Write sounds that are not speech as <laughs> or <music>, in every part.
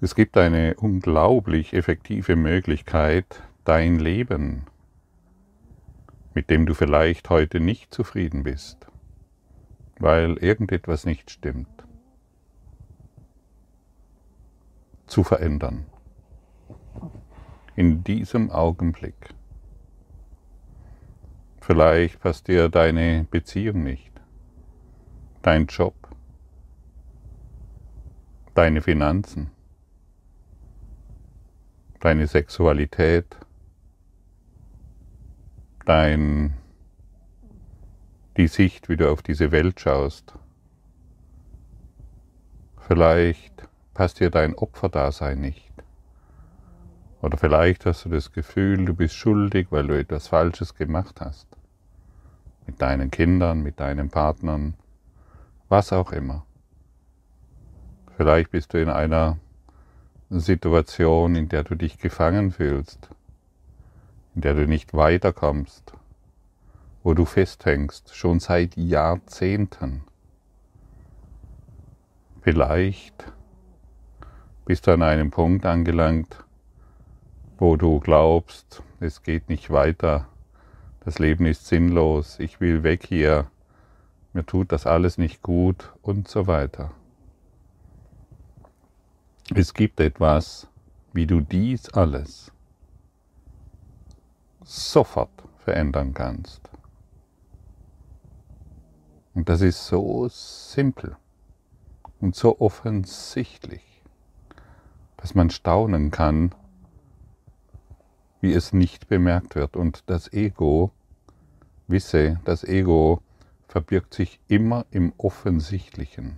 Es gibt eine unglaublich effektive Möglichkeit, dein Leben, mit dem du vielleicht heute nicht zufrieden bist, weil irgendetwas nicht stimmt, zu verändern. In diesem Augenblick. Vielleicht passt dir deine Beziehung nicht, dein Job, deine Finanzen deine Sexualität, dein, die Sicht, wie du auf diese Welt schaust. Vielleicht passt dir dein Opferdasein nicht. Oder vielleicht hast du das Gefühl, du bist schuldig, weil du etwas Falsches gemacht hast. Mit deinen Kindern, mit deinen Partnern, was auch immer. Vielleicht bist du in einer Situation, in der du dich gefangen fühlst, in der du nicht weiterkommst, wo du festhängst, schon seit Jahrzehnten. Vielleicht bist du an einem Punkt angelangt, wo du glaubst, es geht nicht weiter, das Leben ist sinnlos, ich will weg hier, mir tut das alles nicht gut und so weiter. Es gibt etwas, wie du dies alles sofort verändern kannst. Und das ist so simpel und so offensichtlich, dass man staunen kann, wie es nicht bemerkt wird. Und das Ego, wisse, das Ego verbirgt sich immer im Offensichtlichen.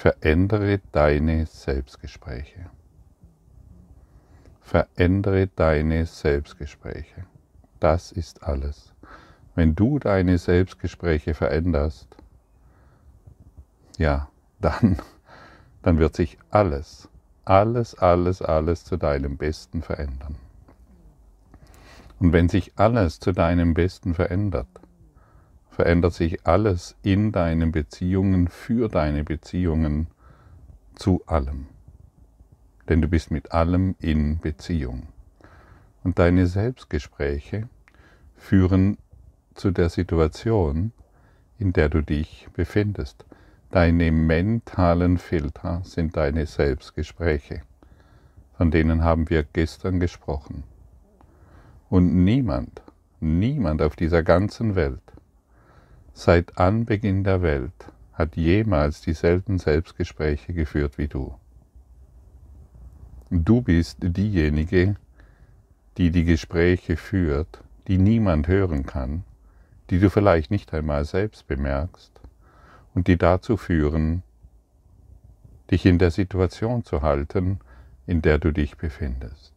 Verändere deine Selbstgespräche. Verändere deine Selbstgespräche. Das ist alles. Wenn du deine Selbstgespräche veränderst, ja, dann, dann wird sich alles, alles, alles, alles zu deinem Besten verändern. Und wenn sich alles zu deinem Besten verändert, verändert sich alles in deinen Beziehungen, für deine Beziehungen zu allem. Denn du bist mit allem in Beziehung. Und deine Selbstgespräche führen zu der Situation, in der du dich befindest. Deine mentalen Filter sind deine Selbstgespräche. Von denen haben wir gestern gesprochen. Und niemand, niemand auf dieser ganzen Welt seit Anbeginn der Welt hat jemals dieselben Selbstgespräche geführt wie du. Du bist diejenige, die die Gespräche führt, die niemand hören kann, die du vielleicht nicht einmal selbst bemerkst und die dazu führen, dich in der Situation zu halten, in der du dich befindest.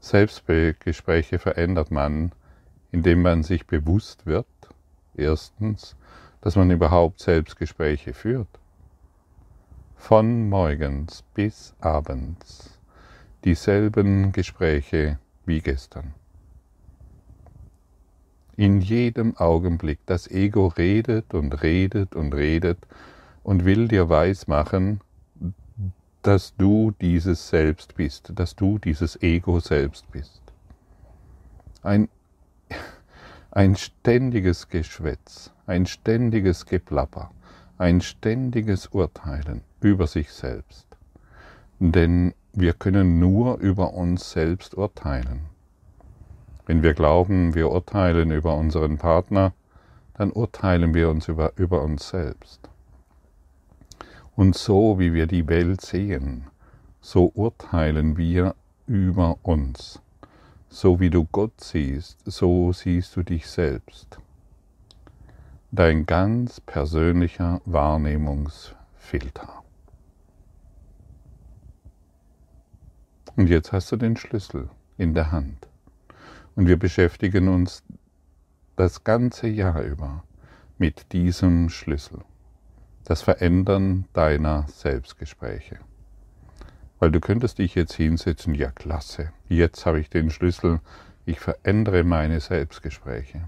Selbstgespräche verändert man, indem man sich bewusst wird, erstens, dass man überhaupt Selbstgespräche führt. Von morgens bis abends dieselben Gespräche wie gestern. In jedem Augenblick das Ego redet und redet und redet und will dir weismachen, dass du dieses Selbst bist, dass du dieses Ego selbst bist. Ein ein ständiges Geschwätz, ein ständiges Geplapper, ein ständiges Urteilen über sich selbst. Denn wir können nur über uns selbst urteilen. Wenn wir glauben, wir urteilen über unseren Partner, dann urteilen wir uns über, über uns selbst. Und so wie wir die Welt sehen, so urteilen wir über uns. So wie du Gott siehst, so siehst du dich selbst. Dein ganz persönlicher Wahrnehmungsfilter. Und jetzt hast du den Schlüssel in der Hand. Und wir beschäftigen uns das ganze Jahr über mit diesem Schlüssel. Das Verändern deiner Selbstgespräche. Weil du könntest dich jetzt hinsetzen, ja klasse, jetzt habe ich den Schlüssel, ich verändere meine Selbstgespräche.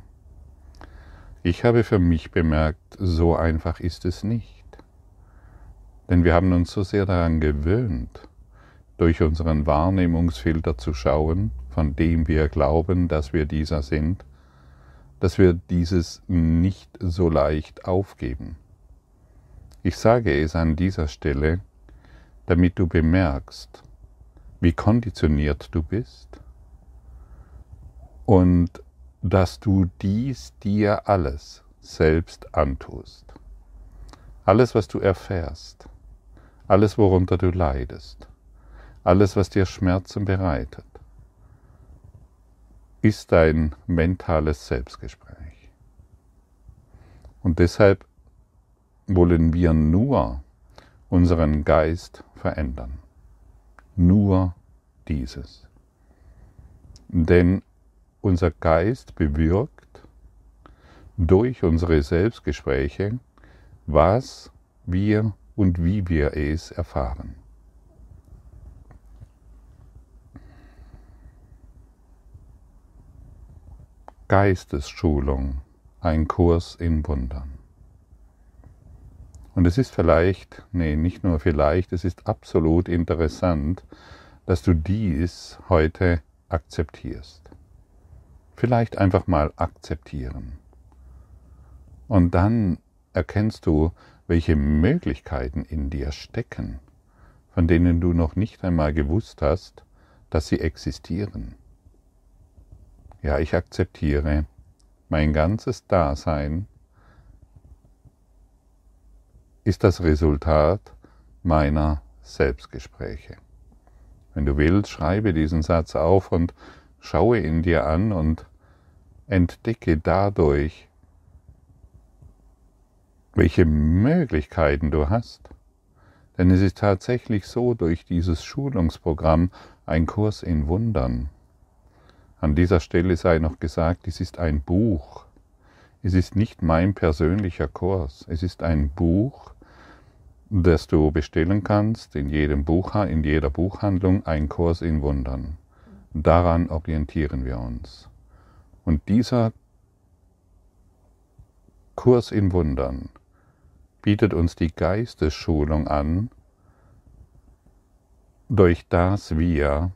Ich habe für mich bemerkt, so einfach ist es nicht. Denn wir haben uns so sehr daran gewöhnt, durch unseren Wahrnehmungsfilter zu schauen, von dem wir glauben, dass wir dieser sind, dass wir dieses nicht so leicht aufgeben. Ich sage es an dieser Stelle, damit du bemerkst, wie konditioniert du bist und dass du dies dir alles selbst antust. Alles, was du erfährst, alles, worunter du leidest, alles, was dir Schmerzen bereitet, ist dein mentales Selbstgespräch. Und deshalb wollen wir nur unseren Geist verändern. Nur dieses. Denn unser Geist bewirkt durch unsere Selbstgespräche, was wir und wie wir es erfahren. Geistesschulung, ein Kurs in Wundern. Und es ist vielleicht, nee, nicht nur vielleicht, es ist absolut interessant, dass du dies heute akzeptierst. Vielleicht einfach mal akzeptieren. Und dann erkennst du, welche Möglichkeiten in dir stecken, von denen du noch nicht einmal gewusst hast, dass sie existieren. Ja, ich akzeptiere mein ganzes Dasein ist das Resultat meiner Selbstgespräche. Wenn du willst, schreibe diesen Satz auf und schaue ihn dir an und entdecke dadurch, welche Möglichkeiten du hast. Denn es ist tatsächlich so durch dieses Schulungsprogramm ein Kurs in Wundern. An dieser Stelle sei noch gesagt, es ist ein Buch. Es ist nicht mein persönlicher Kurs. Es ist ein Buch, das du bestellen kannst in, jedem Buch, in jeder Buchhandlung, ein Kurs in Wundern. Daran orientieren wir uns. Und dieser Kurs in Wundern bietet uns die Geistesschulung an, durch das wir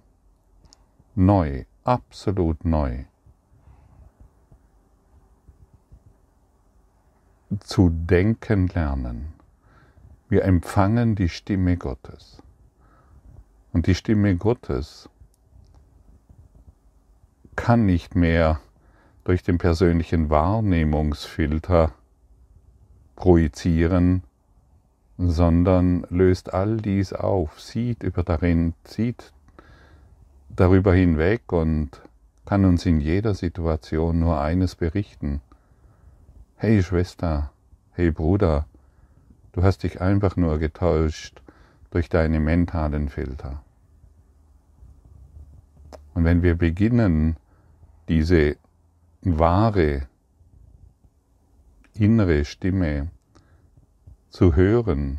neu, absolut neu zu denken lernen. Wir empfangen die Stimme Gottes. Und die Stimme Gottes kann nicht mehr durch den persönlichen Wahrnehmungsfilter projizieren, sondern löst all dies auf, sieht über darin, sieht darüber hinweg und kann uns in jeder Situation nur eines berichten. Hey Schwester, hey Bruder, Du hast dich einfach nur getäuscht durch deine mentalen Filter. Und wenn wir beginnen, diese wahre innere Stimme zu hören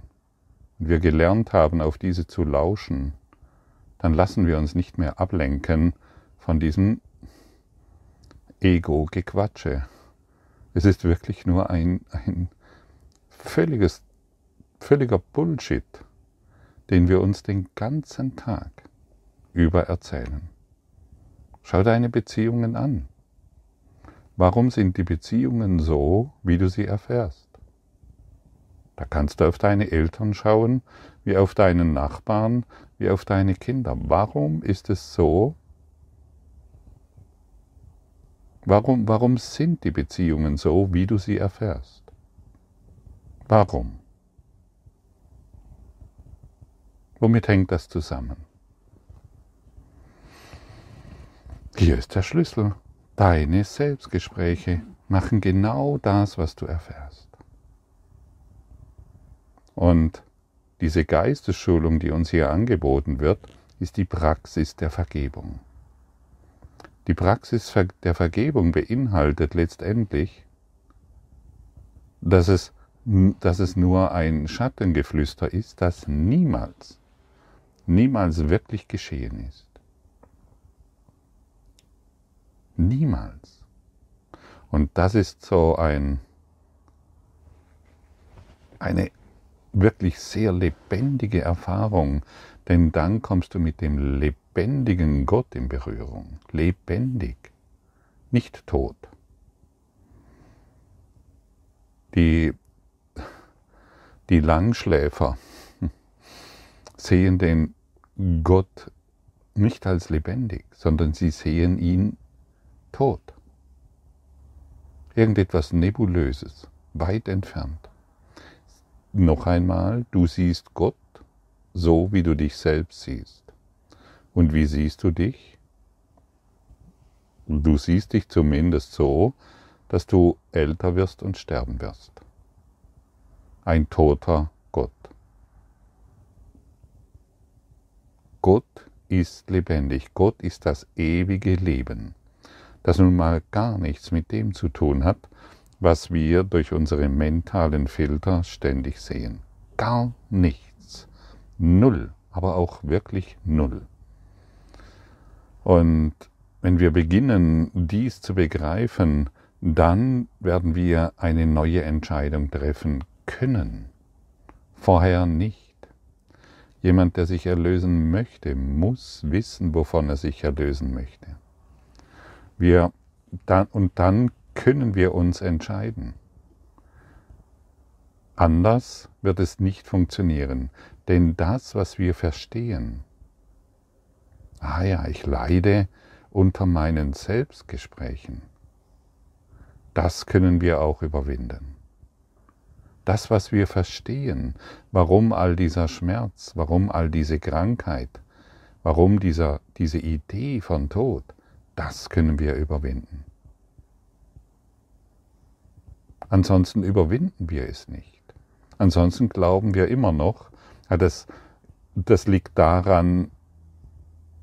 und wir gelernt haben, auf diese zu lauschen, dann lassen wir uns nicht mehr ablenken von diesem Ego-Gequatsche. Es ist wirklich nur ein, ein völliges völliger Bullshit, den wir uns den ganzen Tag über erzählen. Schau deine Beziehungen an. Warum sind die Beziehungen so, wie du sie erfährst? Da kannst du auf deine Eltern schauen, wie auf deinen Nachbarn, wie auf deine Kinder. Warum ist es so? Warum, warum sind die Beziehungen so, wie du sie erfährst? Warum? Womit hängt das zusammen? Hier ist der Schlüssel. Deine Selbstgespräche machen genau das, was du erfährst. Und diese Geistesschulung, die uns hier angeboten wird, ist die Praxis der Vergebung. Die Praxis der Vergebung beinhaltet letztendlich, dass es, dass es nur ein Schattengeflüster ist, das niemals niemals wirklich geschehen ist. Niemals. Und das ist so ein, eine wirklich sehr lebendige Erfahrung, denn dann kommst du mit dem lebendigen Gott in Berührung. Lebendig, nicht tot. Die, die Langschläfer <laughs> sehen den Gott nicht als lebendig, sondern sie sehen ihn tot. Irgendetwas Nebulöses, weit entfernt. Noch einmal, du siehst Gott so, wie du dich selbst siehst. Und wie siehst du dich? Du siehst dich zumindest so, dass du älter wirst und sterben wirst. Ein toter Gott. Gott ist lebendig. Gott ist das ewige Leben, das nun mal gar nichts mit dem zu tun hat, was wir durch unsere mentalen Filter ständig sehen. Gar nichts. Null, aber auch wirklich null. Und wenn wir beginnen, dies zu begreifen, dann werden wir eine neue Entscheidung treffen können. Vorher nicht. Jemand, der sich erlösen möchte, muss wissen, wovon er sich erlösen möchte. Wir, dann, und dann können wir uns entscheiden. Anders wird es nicht funktionieren, denn das, was wir verstehen, ah ja, ich leide unter meinen Selbstgesprächen, das können wir auch überwinden. Das, was wir verstehen, warum all dieser Schmerz, warum all diese Krankheit, warum dieser, diese Idee von Tod, das können wir überwinden. Ansonsten überwinden wir es nicht. Ansonsten glauben wir immer noch, das, das liegt daran,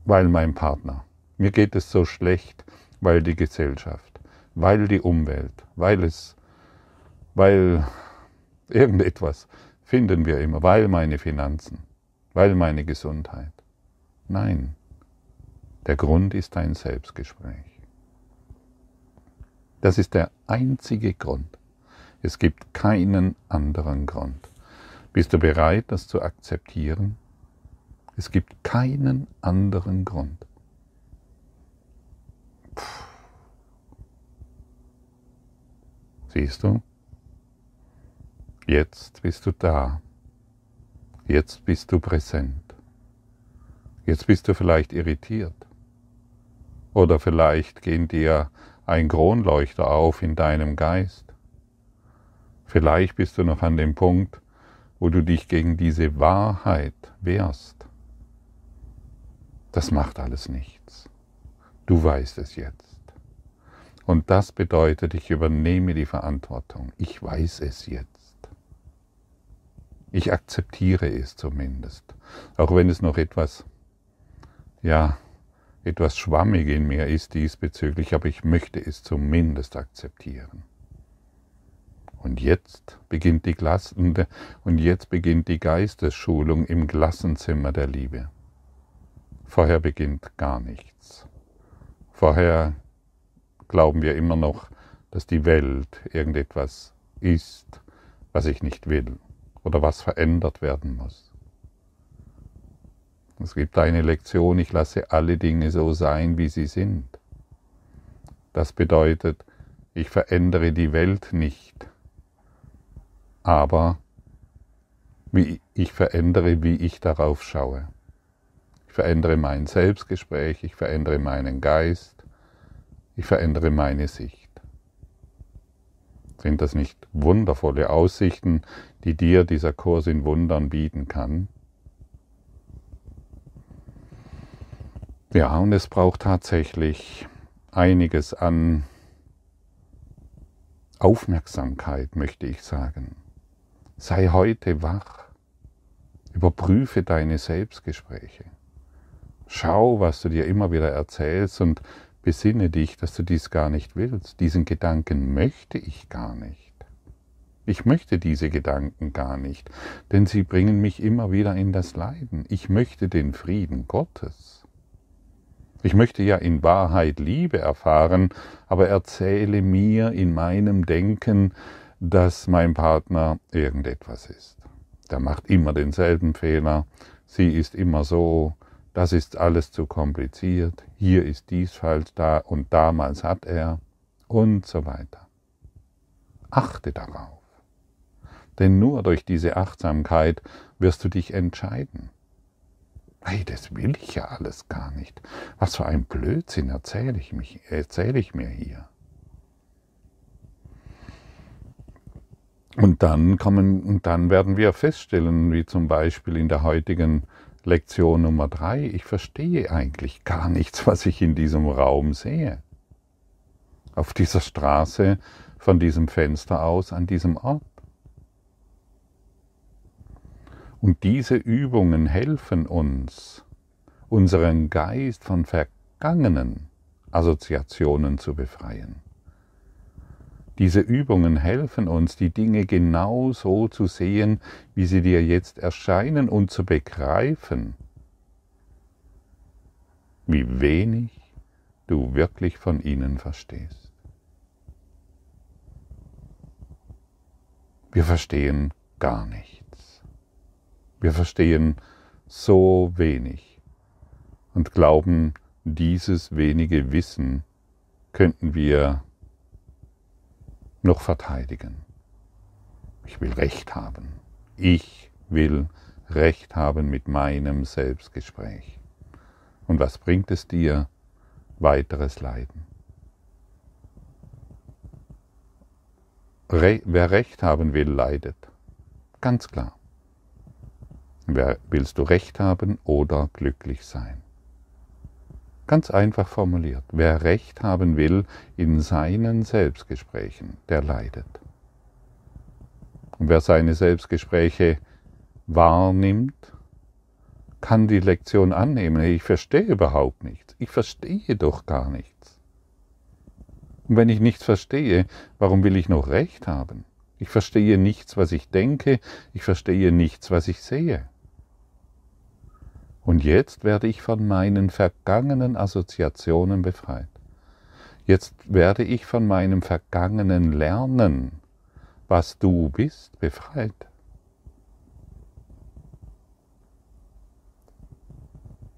weil mein Partner, mir geht es so schlecht, weil die Gesellschaft, weil die Umwelt, weil es, weil <laughs> Irgendetwas finden wir immer, weil meine Finanzen, weil meine Gesundheit. Nein, der Grund ist dein Selbstgespräch. Das ist der einzige Grund. Es gibt keinen anderen Grund. Bist du bereit, das zu akzeptieren? Es gibt keinen anderen Grund. Puh. Siehst du? Jetzt bist du da. Jetzt bist du präsent. Jetzt bist du vielleicht irritiert. Oder vielleicht geht dir ein Kronleuchter auf in deinem Geist. Vielleicht bist du noch an dem Punkt, wo du dich gegen diese Wahrheit wehrst. Das macht alles nichts. Du weißt es jetzt. Und das bedeutet, ich übernehme die Verantwortung. Ich weiß es jetzt. Ich akzeptiere es zumindest. Auch wenn es noch etwas, ja, etwas schwammig in mir ist diesbezüglich, aber ich möchte es zumindest akzeptieren. Und jetzt beginnt die Klassen, und jetzt beginnt die Geistesschulung im Klassenzimmer der Liebe. Vorher beginnt gar nichts. Vorher glauben wir immer noch, dass die Welt irgendetwas ist, was ich nicht will oder was verändert werden muss. Es gibt eine Lektion, ich lasse alle Dinge so sein, wie sie sind. Das bedeutet, ich verändere die Welt nicht, aber ich verändere, wie ich darauf schaue. Ich verändere mein Selbstgespräch, ich verändere meinen Geist, ich verändere meine Sicht. Sind das nicht wundervolle Aussichten, die dir dieser Kurs in Wundern bieten kann? Ja, und es braucht tatsächlich einiges an Aufmerksamkeit, möchte ich sagen. Sei heute wach. Überprüfe deine Selbstgespräche. Schau, was du dir immer wieder erzählst und Besinne dich, dass du dies gar nicht willst. Diesen Gedanken möchte ich gar nicht. Ich möchte diese Gedanken gar nicht, denn sie bringen mich immer wieder in das Leiden. Ich möchte den Frieden Gottes. Ich möchte ja in Wahrheit Liebe erfahren, aber erzähle mir in meinem Denken dass mein Partner irgendetwas ist. Der macht immer denselben Fehler, sie ist immer so, das ist alles zu kompliziert, hier ist dies falsch da und damals hat er und so weiter. Achte darauf. Denn nur durch diese Achtsamkeit wirst du dich entscheiden. Hey, das will ich ja alles gar nicht. Was für ein Blödsinn erzähle ich, mich, erzähle ich mir hier. Und dann kommen, und dann werden wir feststellen, wie zum Beispiel in der heutigen Lektion Nummer drei, ich verstehe eigentlich gar nichts, was ich in diesem Raum sehe. Auf dieser Straße, von diesem Fenster aus, an diesem Ort. Und diese Übungen helfen uns, unseren Geist von vergangenen Assoziationen zu befreien. Diese Übungen helfen uns, die Dinge genau so zu sehen, wie sie dir jetzt erscheinen und zu begreifen, wie wenig du wirklich von ihnen verstehst. Wir verstehen gar nichts. Wir verstehen so wenig und glauben, dieses wenige Wissen könnten wir noch verteidigen. Ich will Recht haben. Ich will Recht haben mit meinem Selbstgespräch. Und was bringt es dir? Weiteres Leiden. Re wer Recht haben will, leidet. Ganz klar. Wer, willst du Recht haben oder glücklich sein? Ganz einfach formuliert, wer Recht haben will in seinen Selbstgesprächen, der leidet. Und wer seine Selbstgespräche wahrnimmt, kann die Lektion annehmen. Ich verstehe überhaupt nichts. Ich verstehe doch gar nichts. Und wenn ich nichts verstehe, warum will ich noch Recht haben? Ich verstehe nichts, was ich denke. Ich verstehe nichts, was ich sehe. Und jetzt werde ich von meinen vergangenen Assoziationen befreit. Jetzt werde ich von meinem vergangenen Lernen, was du bist, befreit.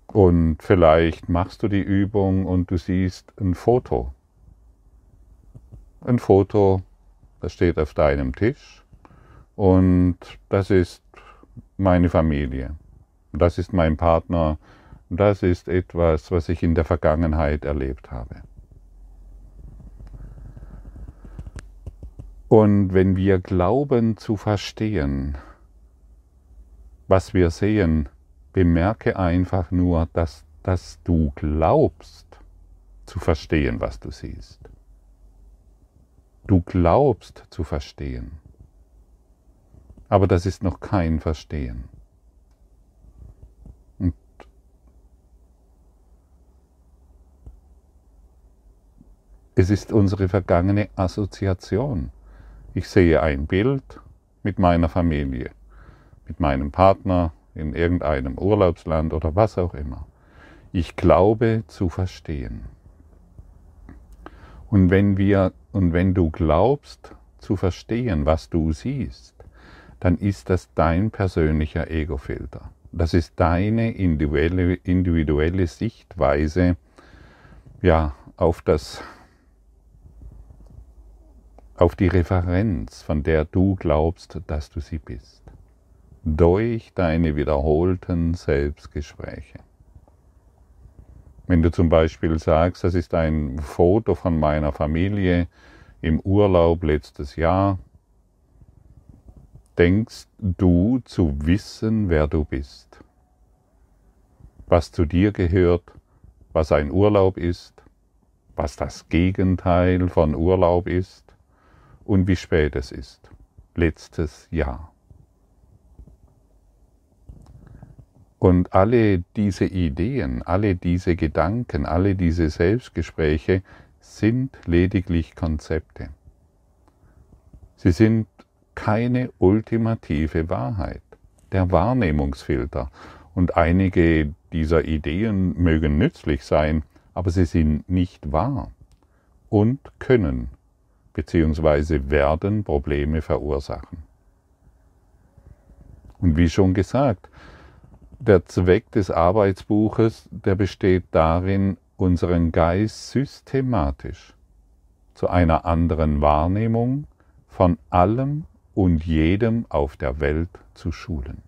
Und vielleicht machst du die Übung und du siehst ein Foto. Ein Foto, das steht auf deinem Tisch und das ist meine Familie. Das ist mein Partner. Das ist etwas, was ich in der Vergangenheit erlebt habe. Und wenn wir glauben zu verstehen, was wir sehen, bemerke einfach nur, dass, dass du glaubst zu verstehen, was du siehst. Du glaubst zu verstehen. Aber das ist noch kein Verstehen. Es ist unsere vergangene Assoziation. Ich sehe ein Bild mit meiner Familie, mit meinem Partner in irgendeinem Urlaubsland oder was auch immer. Ich glaube zu verstehen. Und wenn wir und wenn du glaubst zu verstehen, was du siehst, dann ist das dein persönlicher Ego-Filter. Das ist deine individuelle, individuelle Sichtweise ja, auf das auf die Referenz, von der du glaubst, dass du sie bist, durch deine wiederholten Selbstgespräche. Wenn du zum Beispiel sagst, das ist ein Foto von meiner Familie im Urlaub letztes Jahr, denkst du zu wissen, wer du bist, was zu dir gehört, was ein Urlaub ist, was das Gegenteil von Urlaub ist, und wie spät es ist. Letztes Jahr. Und alle diese Ideen, alle diese Gedanken, alle diese Selbstgespräche sind lediglich Konzepte. Sie sind keine ultimative Wahrheit. Der Wahrnehmungsfilter. Und einige dieser Ideen mögen nützlich sein, aber sie sind nicht wahr und können bzw. werden Probleme verursachen. Und wie schon gesagt, der Zweck des Arbeitsbuches, der besteht darin, unseren Geist systematisch zu einer anderen Wahrnehmung von allem und jedem auf der Welt zu schulen.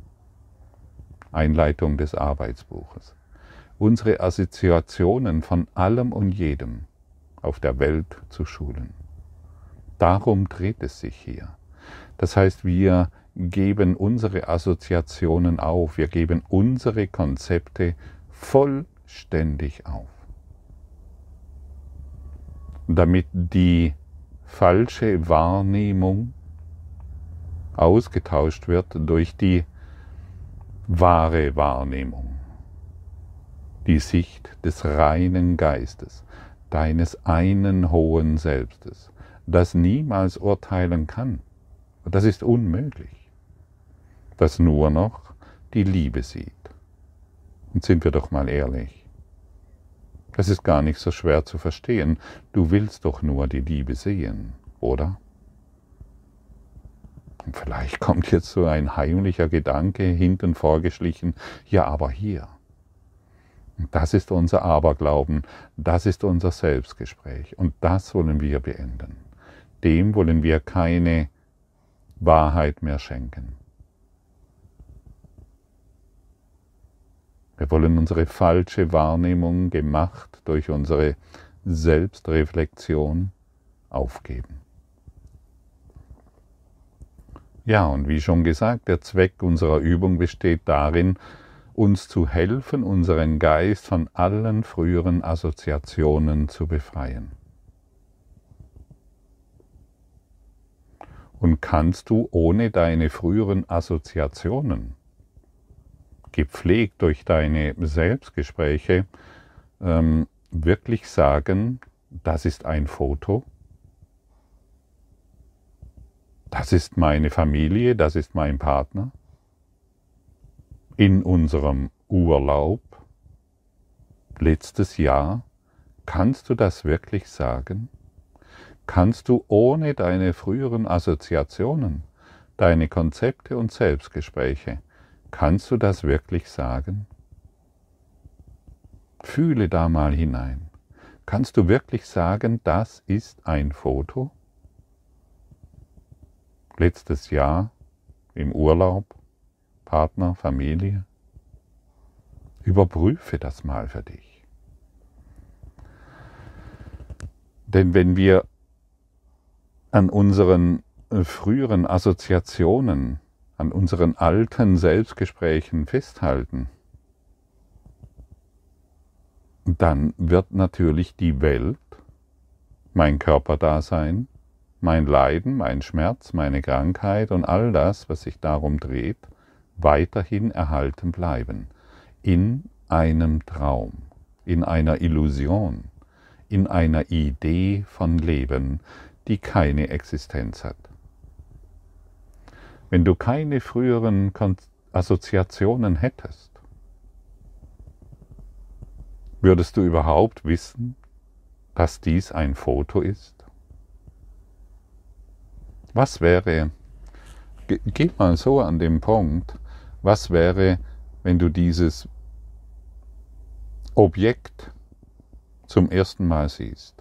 Einleitung des Arbeitsbuches. Unsere Assoziationen von allem und jedem auf der Welt zu schulen. Darum dreht es sich hier. Das heißt, wir geben unsere Assoziationen auf, wir geben unsere Konzepte vollständig auf. Damit die falsche Wahrnehmung ausgetauscht wird durch die wahre Wahrnehmung, die Sicht des reinen Geistes, deines einen hohen Selbstes, das niemals urteilen kann. Das ist unmöglich, das nur noch die Liebe sieht. Und sind wir doch mal ehrlich, das ist gar nicht so schwer zu verstehen. Du willst doch nur die Liebe sehen, oder? Und vielleicht kommt jetzt so ein heimlicher Gedanke hinten vorgeschlichen, ja, aber hier. Das ist unser Aberglauben, das ist unser Selbstgespräch und das wollen wir beenden. Dem wollen wir keine Wahrheit mehr schenken. Wir wollen unsere falsche Wahrnehmung, gemacht durch unsere Selbstreflexion, aufgeben. Ja, und wie schon gesagt, der Zweck unserer Übung besteht darin, uns zu helfen, unseren Geist von allen früheren Assoziationen zu befreien. Und kannst du ohne deine früheren Assoziationen, gepflegt durch deine Selbstgespräche, ähm, wirklich sagen, das ist ein Foto, das ist meine Familie, das ist mein Partner. In unserem Urlaub letztes Jahr, kannst du das wirklich sagen? Kannst du ohne deine früheren Assoziationen, deine Konzepte und Selbstgespräche, kannst du das wirklich sagen? Fühle da mal hinein. Kannst du wirklich sagen, das ist ein Foto? letztes Jahr im Urlaub, Partner, Familie? Überprüfe das mal für dich. Denn wenn wir an unseren äh, früheren Assoziationen, an unseren alten Selbstgesprächen festhalten, dann wird natürlich die Welt, mein Körperdasein, mein Leiden, mein Schmerz, meine Krankheit und all das, was sich darum dreht, weiterhin erhalten bleiben. In einem Traum, in einer Illusion, in einer Idee von Leben, die keine Existenz hat. Wenn du keine früheren Assoziationen hättest, würdest du überhaupt wissen, dass dies ein Foto ist? Was wäre, geh mal so an den Punkt, was wäre, wenn du dieses Objekt zum ersten Mal siehst?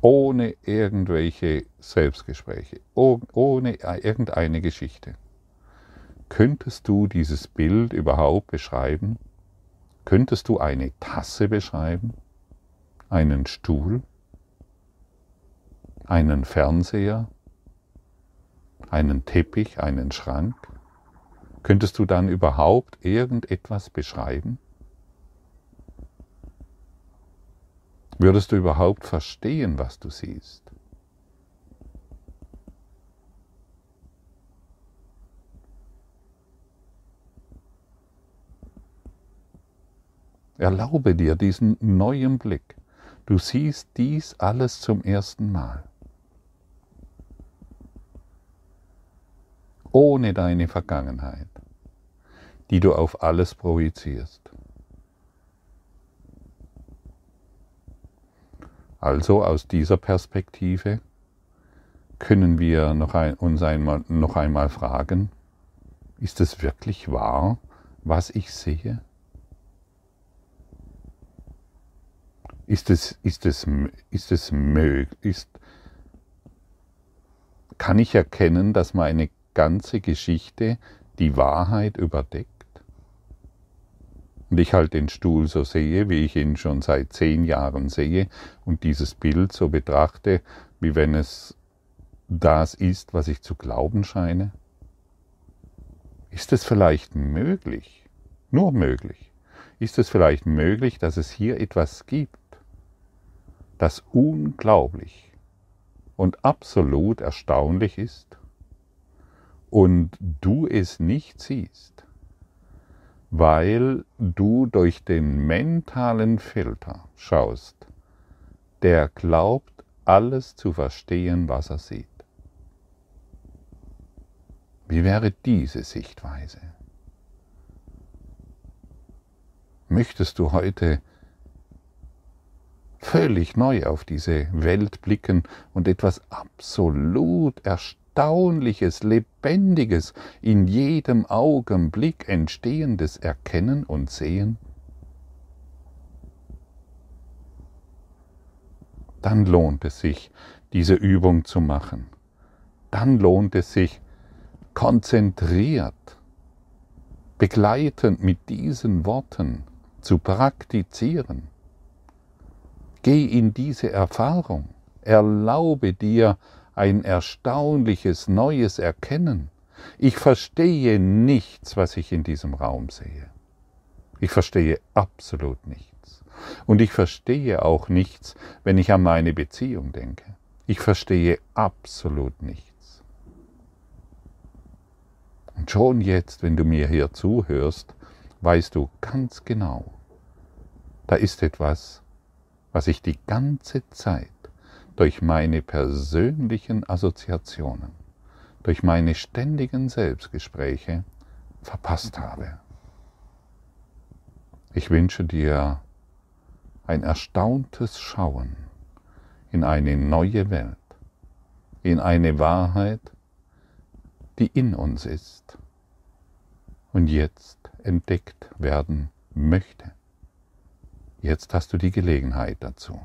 Ohne irgendwelche Selbstgespräche, ohne irgendeine Geschichte. Könntest du dieses Bild überhaupt beschreiben? Könntest du eine Tasse beschreiben? Einen Stuhl? einen Fernseher, einen Teppich, einen Schrank? Könntest du dann überhaupt irgendetwas beschreiben? Würdest du überhaupt verstehen, was du siehst? Erlaube dir diesen neuen Blick. Du siehst dies alles zum ersten Mal. ohne deine Vergangenheit, die du auf alles projizierst. Also aus dieser Perspektive können wir noch ein, uns einmal, noch einmal fragen, ist es wirklich wahr, was ich sehe? Ist es, ist es, ist es möglich, ist, kann ich erkennen, dass meine ganze Geschichte die Wahrheit überdeckt? Und ich halt den Stuhl so sehe, wie ich ihn schon seit zehn Jahren sehe und dieses Bild so betrachte, wie wenn es das ist, was ich zu glauben scheine? Ist es vielleicht möglich, nur möglich, ist es vielleicht möglich, dass es hier etwas gibt, das unglaublich und absolut erstaunlich ist und du es nicht siehst, weil du durch den mentalen Filter schaust, der glaubt, alles zu verstehen, was er sieht. Wie wäre diese Sichtweise? Möchtest du heute völlig neu auf diese Welt blicken und etwas absolut Erstaunliches, Lebendiges, in jedem Augenblick Entstehendes erkennen und sehen? Dann lohnt es sich, diese Übung zu machen. Dann lohnt es sich, konzentriert, begleitend mit diesen Worten zu praktizieren. Geh in diese Erfahrung, erlaube dir ein erstaunliches neues Erkennen. Ich verstehe nichts, was ich in diesem Raum sehe. Ich verstehe absolut nichts. Und ich verstehe auch nichts, wenn ich an meine Beziehung denke. Ich verstehe absolut nichts. Und schon jetzt, wenn du mir hier zuhörst, weißt du ganz genau, da ist etwas, was ich die ganze Zeit durch meine persönlichen Assoziationen, durch meine ständigen Selbstgespräche verpasst habe. Ich wünsche dir ein erstauntes Schauen in eine neue Welt, in eine Wahrheit, die in uns ist und jetzt entdeckt werden möchte. Jetzt hast du die Gelegenheit dazu.